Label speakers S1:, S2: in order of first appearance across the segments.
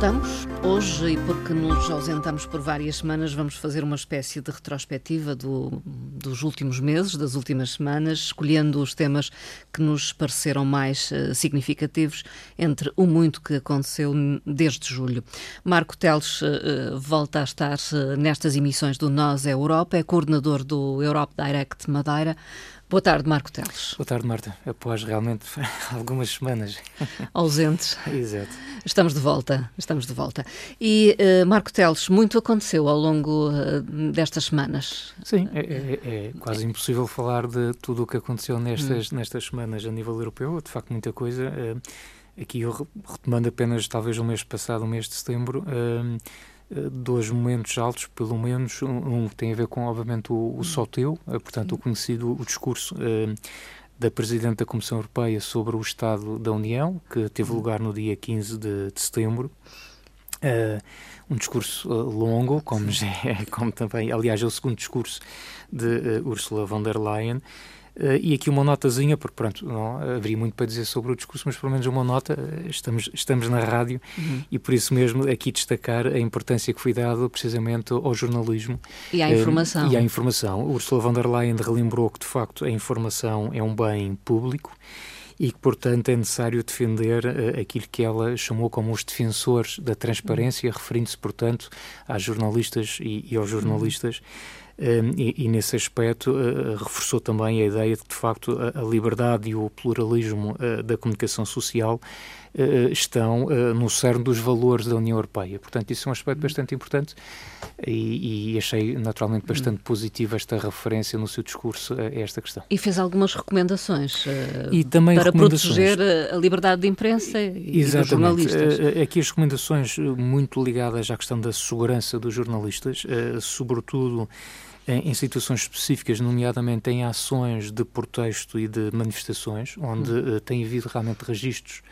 S1: Voltamos hoje e porque nos ausentamos por várias semanas, vamos fazer uma espécie de retrospectiva do, dos últimos meses, das últimas semanas, escolhendo os temas que nos pareceram mais uh, significativos entre o muito que aconteceu desde julho. Marco Teles uh, volta a estar uh, nestas emissões do Nós é Europa, é coordenador do Europe Direct Madeira. Boa tarde, Marco Teles.
S2: Boa tarde, Marta. Após realmente algumas semanas
S1: ausentes.
S2: Exato.
S1: Estamos de volta, estamos de volta. E uh, Marco Teles, muito aconteceu ao longo uh, destas semanas.
S2: Sim, é, é, é, quase impossível falar de tudo o que aconteceu nestas, hum. nestas semanas a nível europeu. De facto, muita coisa. Uh, aqui eu retomando apenas talvez o mês passado, o mês de setembro eh, dois momentos altos, pelo menos. Um, um tem a ver com, obviamente, o, o Soteu, eh, portanto, o conhecido o discurso uh, da Presidente da Comissão Europeia sobre o Estado da União, que teve lugar no dia 15 de, de setembro. Uh, um discurso uh, longo, como, já é, como também, aliás, é o segundo discurso de Ursula von der Leyen. Uh, e aqui uma notazinha, porque pronto, não haveria muito para dizer sobre o discurso, mas pelo menos uma nota, uh, estamos, estamos na rádio uhum. e por isso mesmo aqui destacar a importância que foi dada precisamente ao jornalismo.
S1: E à informação.
S2: Uh, e à informação. Ursula von der Leyen relembrou que de facto a informação é um bem público e que, portanto, é necessário defender uh, aquilo que ela chamou como os defensores da transparência, referindo-se, portanto, às jornalistas e, e aos jornalistas. Uhum e, e, nesse aspecto uh, reforçou também a ideia de que, de facto, a, a liberdade e o pluralismo uh, da comunicação social estão no cerne dos valores da União Europeia. Portanto, isso é um aspecto bastante importante e, e achei naturalmente bastante positiva esta referência no seu discurso a esta questão.
S1: E fez algumas recomendações e também para recomendações. proteger a liberdade de imprensa e, Exatamente. dos jornalistas.
S2: Aqui as recomendações muito ligadas à questão da segurança dos jornalistas, sobretudo em, situações específicas, nomeadamente em ações de protesto e de manifestações, onde uh, tem havido realmente registros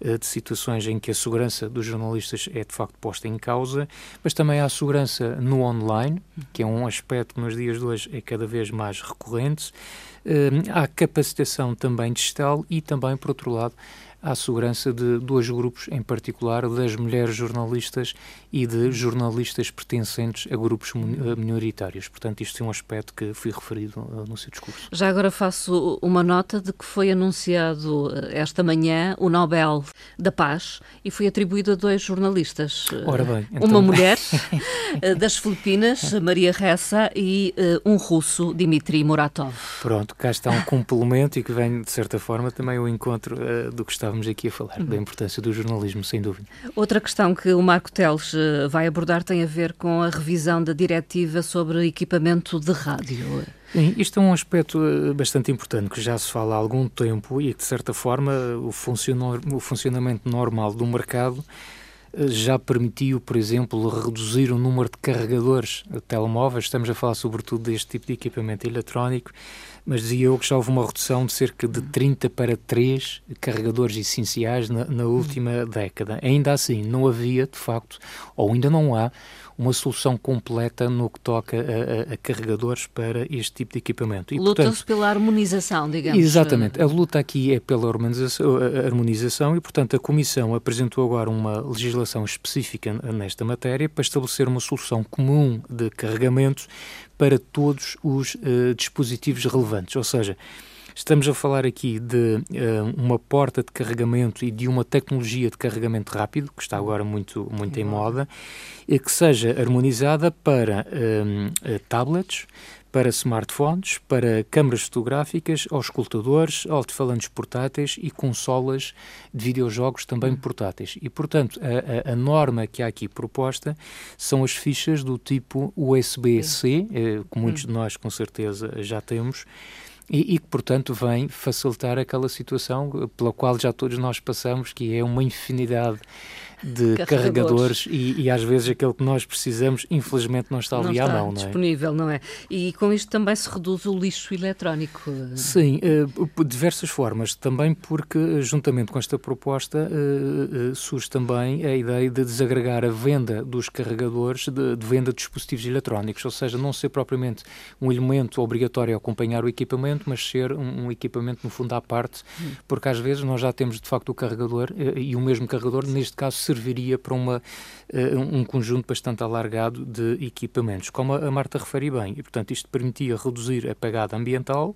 S2: de situações em que a segurança dos jornalistas é de facto posta em causa, mas também há a segurança no online, que é um aspecto que nos dias de hoje é cada vez mais recorrente. Uh, há capacitação também digital e também, por outro lado, à segurança de dois grupos, em particular das mulheres jornalistas e de jornalistas pertencentes a grupos eh, minoritários. Portanto, isto é um aspecto que fui referido eh, no seu discurso.
S1: Já agora faço uma nota de que foi anunciado eh, esta manhã o Nobel da Paz e foi atribuído a dois jornalistas.
S2: Ora bem, então...
S1: Uma mulher das Filipinas, Maria Ressa, e um russo, Dmitry Muratov.
S2: Pronto, cá está um complemento e que vem, de certa forma, também ao encontro do que estávamos aqui a falar, uhum. da importância do jornalismo, sem dúvida.
S1: Outra questão que o Marco Teles vai abordar tem a ver com a revisão da diretiva sobre equipamento de rádio.
S2: Sim, isto é um aspecto eh, bastante importante que já se fala há algum tempo e que, de certa forma, o, funcionamento normal do mercado já permitiu, por exemplo, reduzir o número de carregadores de telemóveis. Estamos a falar sobretudo deste tipo de equipamento eletrónico mas dizia eu que já houve uma redução de cerca de 30 para 3 carregadores essenciais na, na última década. Ainda assim, não havia, de facto, ou ainda não há, uma solução completa no que toca a, a, a carregadores para este tipo de equipamento.
S1: Luta-se pela harmonização, digamos.
S2: Exatamente. A luta aqui é pela harmonização, harmonização e, portanto, a Comissão apresentou agora uma legislação específica nesta matéria para estabelecer uma solução comum de carregamentos para todos os uh, dispositivos relevantes. Ou seja, estamos a falar aqui de uh, uma porta de carregamento e de uma tecnologia de carregamento rápido, que está agora muito, muito em moda, e que seja harmonizada para uh, tablets, para smartphones, para câmaras fotográficas, aos escutadores, alto-falantes portáteis e consolas de videojogos também hum. portáteis. E, portanto, a, a, a, norma que há aqui proposta são as fichas do tipo USB-C, eh, que muitos hum. de nós com certeza já temos, e, que, portanto, vem facilitar aquela situação pela qual já todos nós passamos, que é uma infinidade de carregadores, carregadores e, e, às vezes aquele que nós precisamos, infelizmente, não está ali
S1: não
S2: à mão.
S1: disponível,
S2: não
S1: é? não é? E com isto também se reduz o lixo eletrónico.
S2: Sim, de diversas formas. Também porque, juntamente com esta proposta, uh, surge também a ideia de desagregar a venda dos carregadores de, de, venda de dispositivos eletrónicos, ou seja, não ser propriamente um elemento obrigatório a acompanhar o equipamento, mas ser um, um equipamento, no fundo, à parte, hum. porque às vezes nós já temos, de facto, o carregador e o mesmo carregador, neste caso, serviria para uma, um conjunto bastante alargado de equipamentos, como a Marta refere bem. E, portanto, isto permitia reduzir a pegada ambiental,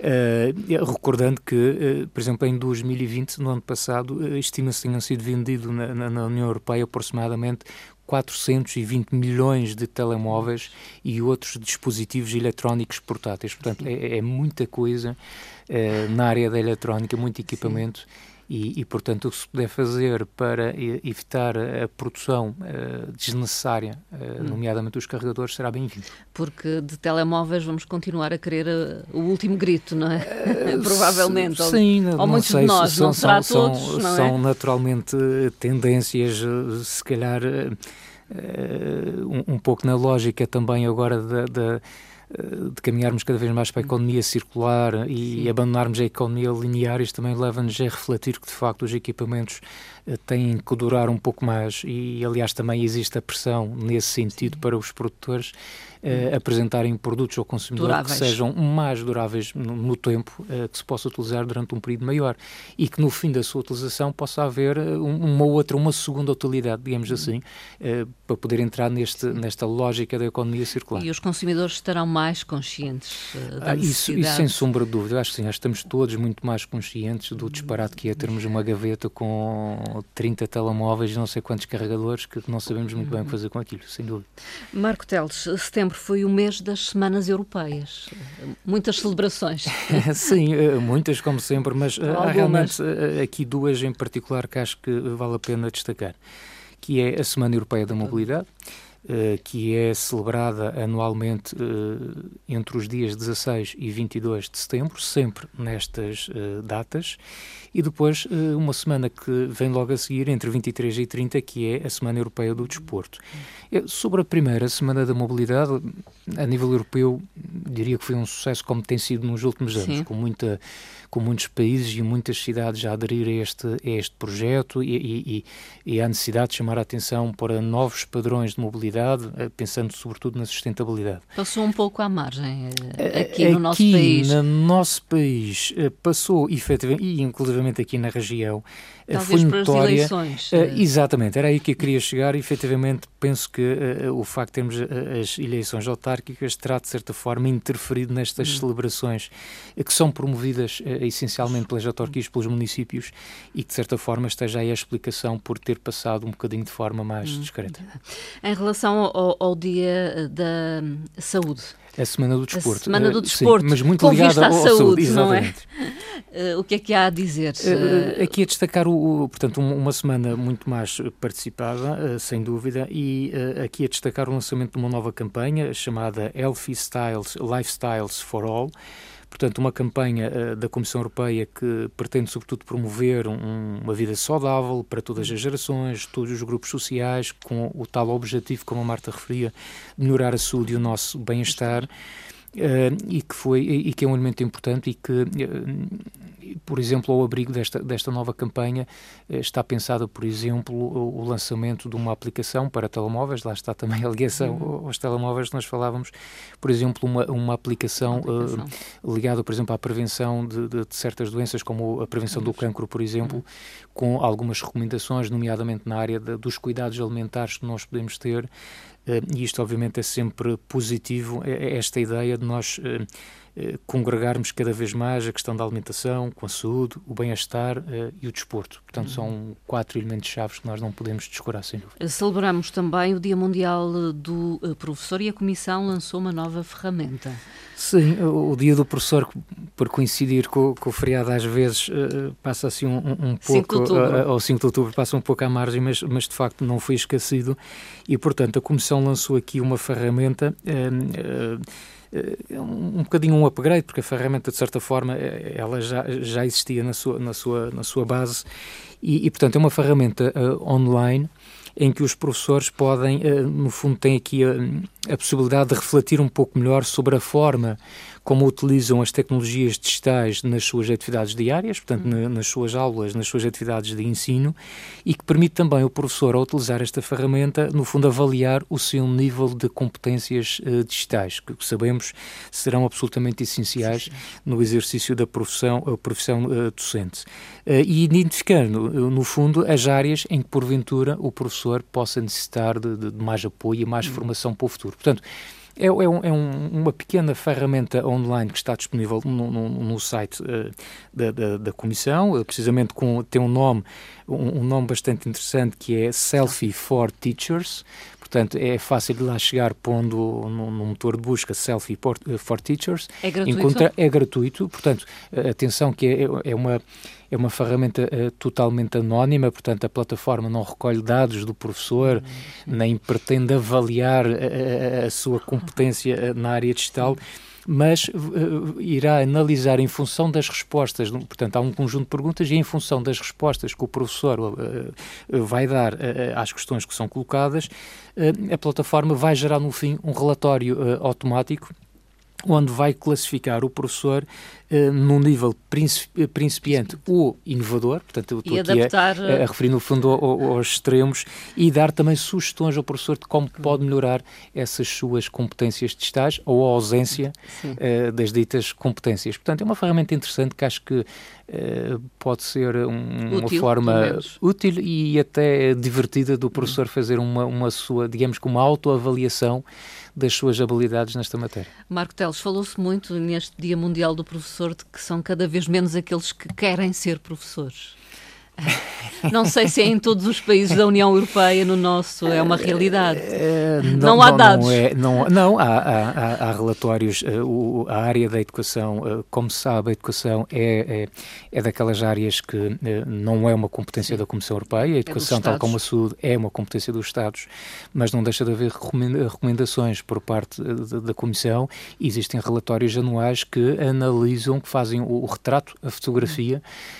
S2: Uh, recordando que, uh, por exemplo, em 2020, no ano passado, uh, estima-se que tenham sido vendidos na, na, na, União Europeia aproximadamente 420 milhões de telemóveis e outros dispositivos eletrónicos portáteis. Portanto, é, é, muita coisa na área da eletrónica, muito equipamento. Sim e, e, portanto, o que se puder fazer para evitar a produção uh, desnecessária, uh, nomeadamente os carregadores, será bem-vindo.
S1: Porque de telemóveis vamos continuar a querer uh, o último grito, não é? Provavelmente.
S2: Sim,
S1: ou, ou muitos de nós, são, não será são, todos,
S2: são,
S1: não é?
S2: São naturalmente tendências, se calhar, um, um, pouco na lógica também agora da, da de caminharmos cada vez mais para a economia circular e Sim. abandonarmos a economia linear, isto também leva-nos a refletir que, de facto, os equipamentos eh, têm que durar um pouco mais e, aliás, também existe a pressão nesse sentido Sim. para os produtores uh, apresentarem produtos ao consumidor duráveis. que sejam mais duráveis no, no tempo, que se possa utilizar durante um período maior e que no fim da sua utilização possa haver uma outra, uma segunda utilidade, digamos assim, para poder entrar neste, nesta lógica da economia circular.
S1: E os consumidores estarão mais conscientes da ah,
S2: isso, isso, sem sombra de dúvida. Acho que sim, acho que estamos todos muito mais conscientes do disparate que é termos uma gaveta com 30 telemóveis e não sei quantos carregadores que não sabemos muito bem o que fazer com aquilo, sem dúvida.
S1: Marco Teles, setembro foi o mês das semanas europeias. Muitas celebrações.
S2: sim, eh, muitas como sempre, mas eh, há realmente eh, aqui duas em particular que acho que vale a pena destacar, que é a Semana Europeia da Mobilidade, que é celebrada anualmente uh, entre os dias 16 e 22 de setembro, sempre nestas uh, datas, e depois uma semana que vem logo a seguir, entre 23 e 30, que é a Semana Europeia do Desporto. Sobre a primeira Semana da Mobilidade, a nível europeu, diria que foi um sucesso como tem sido nos últimos anos, Sim. com muita com muitos países e muitas cidades a aderir a este, a este projeto e, e, e há necessidade de chamar a atenção para novos padrões de mobilidade, eh, pensando sobretudo na sustentabilidade.
S1: Passou um pouco à margem eh, aqui, aqui no nosso país.
S2: no nosso país eh, passou, efetivamente, e inclusivamente aqui na região,
S1: Talvez
S2: foi
S1: notória. Eleições. Uh,
S2: exatamente, era aí que eu queria chegar e efetivamente penso que uh, o facto de termos as eleições autárquicas terá de certa forma interferido nestas hum. celebrações que são promovidas essencialmente pelas autarquias, pelos municípios e que de certa forma esteja aí a explicação por ter passado um bocadinho de forma mais hum. discreta.
S1: Em relação ao, ao Dia da Saúde,
S2: a Semana do Desporto.
S1: A Semana do Desporto.
S2: Sim, mas muito ligada à saúde, saúde
S1: exatamente. É? Uh, o que é que há a dizer?
S2: Uh, aqui a destacar, o, portanto, uma semana muito mais participada, sem dúvida, e aqui a destacar o lançamento de uma nova campanha chamada Healthy Styles, Lifestyles for All, Portanto, uma campanha uh, da Comissão Europeia que pretende, sobretudo, promover um, uma vida saudável para todas as gerações, todos os grupos sociais, com o tal objetivo, como a Marta referia, melhorar a saúde e o nosso bem-estar. Uh, e que foi e que é um elemento importante e que uh, por exemplo ao abrigo desta desta nova campanha uh, está pensado por exemplo o, o, lançamento de uma aplicação para telemóveis lá está também a ligação uhum. aos telemóveis que nós falávamos por exemplo uma uma aplicação, aplicação. ligada por exemplo à prevenção de, de, de, certas doenças como a prevenção do cancro por exemplo uhum. com algumas recomendações nomeadamente na área de, dos cuidados alimentares que nós podemos ter eh, e isto, obviamente, é sempre positivo, é esta ideia de nós eh, eh, congregarmos cada vez mais a questão da alimentação, com a saúde, o bem-estar e o desporto. Portanto, uhum. são quatro elementos-chave que nós não podemos descurar, sem dúvida.
S1: Celebramos também o Dia Mundial do Professor e a Comissão lançou uma nova ferramenta.
S2: Sim, o, dia do professor, por coincidir com, com o feriado, às vezes uh, passa assim um, um pouco, uh, ao 5 de outubro, passa um pouco à margem, mas, mas de facto não foi esquecido. E, portanto, a Comissão lançou aqui uma ferramenta. Uh, um, um bocadinho um upgrade, porque a ferramenta, de certa forma, ela já, já existia na sua, na sua, na sua base. E, e portanto, é uma ferramenta online em que os professores podem, no fundo, têm aqui a, a possibilidade de refletir um pouco melhor sobre a forma como utilizam as tecnologias digitais nas suas atividades diárias, portanto, uhum. na, nas suas aulas, nas suas atividades de ensino, e que permite também o professor, ao utilizar esta ferramenta, no fundo, avaliar o seu nível de competências uh, digitais, que sabemos serão absolutamente essenciais sim, sim. no exercício da profissão, profissão uh, docente. Uh, e identificando, no fundo, as áreas em que, porventura, o professor possa necessitar de, de, de mais apoio e mais uhum. formação para o futuro. Portanto, é, é, um, é um, uma pequena ferramenta online que está disponível no, no, no site uh, da, da, da, Comissão, uh, precisamente com, tem um nome, um, um, nome bastante interessante que é Selfie for Teachers. Portanto, é fácil de lá chegar pondo no, no motor de busca Selfie for, uh, for Teachers.
S1: É gratuito? Encontra,
S2: é gratuito. Portanto, atenção que é, é uma é uma ferramenta uh, totalmente anónima, portanto, a plataforma não recolhe dados do professor, uhum. nem pretende avaliar a, a, a sua competência na área digital mas uh, irá analisar em função das respostas, portanto, há um conjunto de perguntas e em função das respostas que o professor uh, vai dar uh, às questões que são colocadas, a plataforma vai gerar no fim um relatório automático onde vai classificar o professor uh, num nível principiante ou inovador, portanto, eu estou aqui adaptar... a, a, eh, referir no fundo aos extremos e dar também sugestões ao professor de como pode melhorar essas suas competências digitais ou a ausência uh, das ditas competências. Portanto, é uma ferramenta interessante que acho que uh, pode ser um, útil, uma forma útil e até divertida do professor fazer uma, uma sua, digamos que uma autoavaliação das suas habilidades nesta matéria.
S1: Marco Teles, falou-se muito neste Dia Mundial do Professor de que são cada vez menos aqueles que querem ser professores. Não sei se é em todos os países da União Europeia, no nosso é uma realidade. É, não, não, há dados.
S2: Não, é, não, não há, há, há, relatórios. Eh, a área da educação, eh, como se sabe, a educação é, é, é daquelas áreas que não é uma competência da Comissão Europeia. A é educação, é tal como a saúde, é uma competência dos Estados, mas não deixa de haver recomendações por parte da Comissão. Existem relatórios anuais que analisam, que fazem o retrato, a fotografia. Hum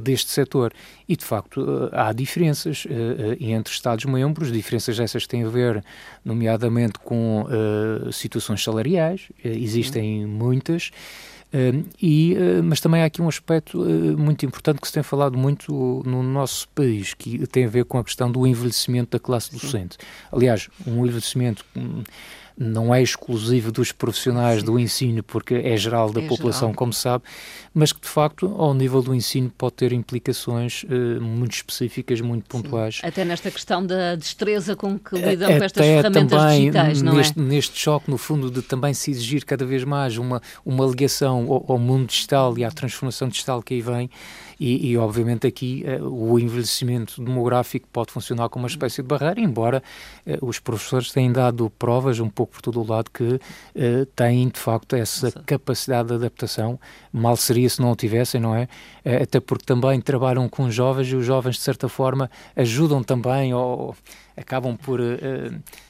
S2: deste setor. E, de facto, uh, há diferenças uh, entre Estados-membros, diferenças essas têm a ver, nomeadamente, com situações salariais, existem uhum. muitas. e, mas também há aqui um aspecto muito importante que se tem falado muito no nosso país, que tem a ver com a questão do envelhecimento da classe docente. Aliás, um envelhecimento hum, não é exclusivo dos profissionais Sim. do ensino, porque é geral da é população, geral. como sabe, mas que de facto, ao nível do ensino, pode ter implicações uh, muito específicas, muito pontuais.
S1: Sim. Até nesta questão da destreza com que lidam com estas ferramentas também digitais, não
S2: neste,
S1: é?
S2: Neste choque, no fundo, de também se exigir cada vez mais uma, uma ligação ao, ao mundo digital e à transformação digital que aí vem, e, e obviamente aqui uh, o envelhecimento demográfico pode funcionar como uma espécie de barreira, embora uh, os professores tenham dado provas um pouco por todo o lado que uh, têm de facto essa capacidade de adaptação. Mal seria se não o tivessem, não é? até porque também trabalham com jovens e os jovens de certa forma ajudam também ou acabam por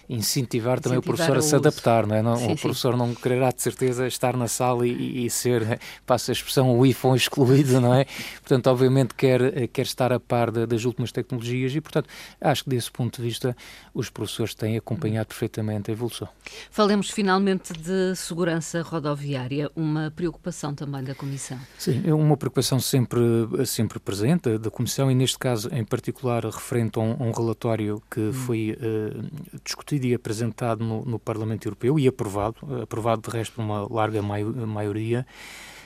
S2: incentivar também incentivar o professor a se adaptar, não é? Não, sim, o professor sim. não quererá de certeza estar na sala e, e ser, passa a expressão, o iPhone excluído, não é? Portanto, obviamente quer, quer estar a par de, das últimas tecnologias e, portanto, acho que desse ponto de vista os professores têm acompanhado perfeitamente a evolução.
S1: Falemos finalmente de segurança rodoviária, uma preocupação também da Comissão.
S2: Sim, é uma preocupação sempre, sempre presente da Comissão e, neste caso, em particular, referente a um, a um relatório que hum. foi uh, discutido discutido e apresentado no, no, Parlamento Europeu e aprovado, aprovado de resto por uma larga maioria.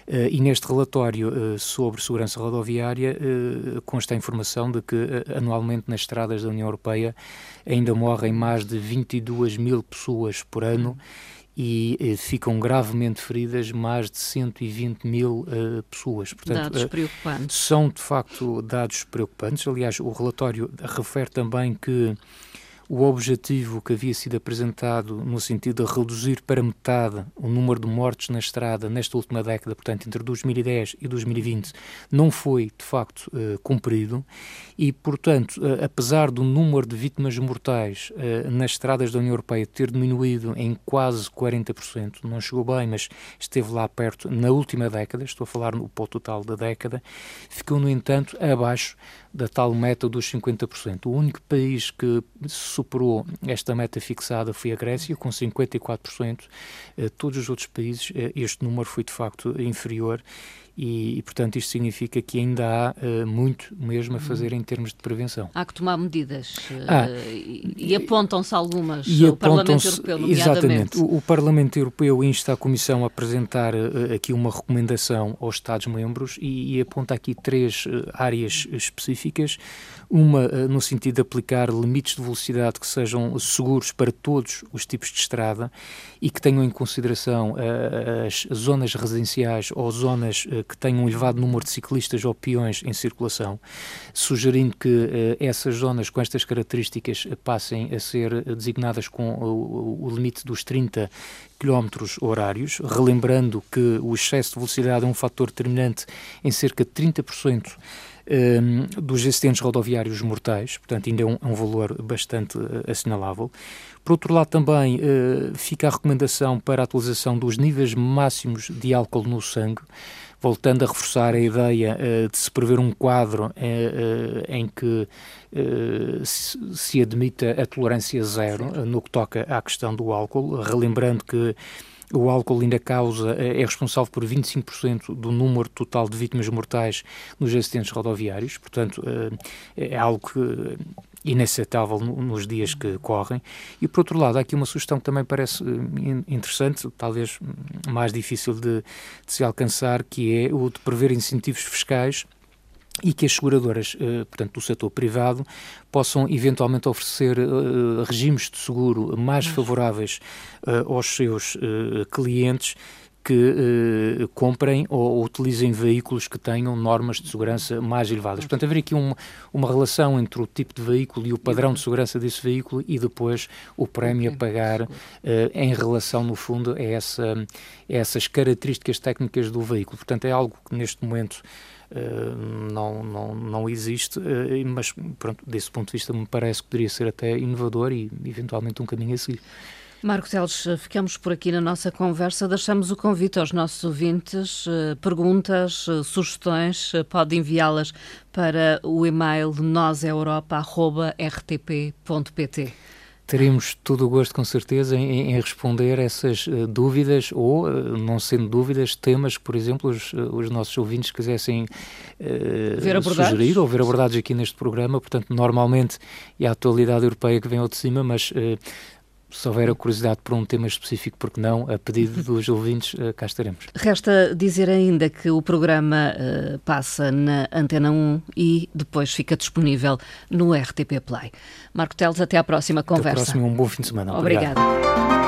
S2: Uh, e neste relatório uh, sobre segurança rodoviária uh, consta a informação de que anualmente nas estradas da União Europeia ainda morrem mais de 22 mil pessoas por ano e ficam gravemente feridas mais de 120 mil pessoas.
S1: Portanto, dados preocupantes.
S2: São de facto dados preocupantes. Aliás, o relatório refere também que o objetivo que havia sido apresentado no sentido de reduzir para metade o número de mortes na estrada nesta última década, portanto, entre 2010 e 2020, não foi, de facto, uh, cumprido e, portanto, uh, apesar do número de vítimas mortais uh, nas estradas da União Europeia ter diminuído em quase 40%, não chegou bem, mas esteve lá perto na última década, estou a falar no pó total da década, ficou, no entanto, abaixo da tal meta dos 50%. O único país que superou esta meta fixada foi a Grécia, com 54%. Eh, todos os outros países, eh, este número foi de facto inferior e, e, portanto, isto significa que ainda há uh, muito mesmo a uhum. fazer em termos de prevenção.
S1: Há que tomar medidas uh, ah, e, e apontam-se algumas e o Parlamento Europeu, nomeadamente.
S2: Exatamente. O, o, Parlamento Europeu insta a Comissão a apresentar uh, aqui uma recomendação aos Estados-membros e, e, aponta aqui três áreas específicas. Uma no sentido de aplicar limites de velocidade que sejam seguros para todos os tipos de estrada e que tenham em consideração as zonas residenciais ou zonas que tenham um elevado número de ciclistas ou peões em circulação, sugerindo que uh, essas zonas com estas características passem a ser designadas com o, o limite dos 30 km horários, relembrando que o excesso de velocidade é um fator determinante em cerca de 30% um, ehm, dos acidentes rodoviários mortais, portanto ainda é um, é um valor bastante assinalável. Por outro lado, também uh, fica a recomendação para a atualização dos níveis máximos de álcool no sangue, voltando a reforçar a ideia uh, de se prever um quadro uh, em que se, se admita a tolerância zero no que toca à questão do álcool, relembrando que o álcool ainda causa, é responsável por 25% do número total de vítimas mortais nos acidentes rodoviários, portanto, é algo que inaceitável nos dias que correm. E, por outro lado, há aqui uma sugestão que também parece eh, interessante, talvez mais difícil de, de se alcançar, que é o de prever incentivos fiscais e que as seguradoras, eh, portanto, do setor privado, possam eventualmente oferecer eh, regimes de seguro mais favoráveis aos seus clientes que eh, comprem ou, utilizem veículos que tenham normas de segurança mais elevadas. Portanto, haver aqui um, uma relação entre o tipo de veículo e o padrão de segurança desse veículo e depois o prémio a pagar eh, em relação, no fundo, a, essa, a essas características técnicas do veículo. Portanto, é algo que neste momento Uh, não, não, não existe, uh, mas pronto, desse ponto de vista me parece que poderia ser até inovador e eventualmente um caminho a seguir.
S1: Marco Teles, ficamos por aqui na nossa conversa. Deixamos o convite aos nossos ouvintes. Eh, perguntas, eh, sugestões, eh, pode enviá-las para o e-mail noseeuropa.rtp.pt.
S2: Teremos todo o gosto, com certeza, em, em responder essas uh, dúvidas ou, uh, não sendo dúvidas, temas que, por exemplo, os, uh, os nossos ouvintes quisessem sugerir ou ver abordados aqui neste programa. Portanto, normalmente é a atualidade europeia que vem ao de cima, mas se houver a curiosidade por um tema específico, porque não, a pedido dos ouvintes, eh, cá estaremos.
S1: Resta dizer ainda que o programa uh, passa na Antena 1 e depois fica disponível no RTP Play. Marco Teles, até à próxima conversa.
S2: Até à próxima, um bom fim de semana.
S1: Obrigada.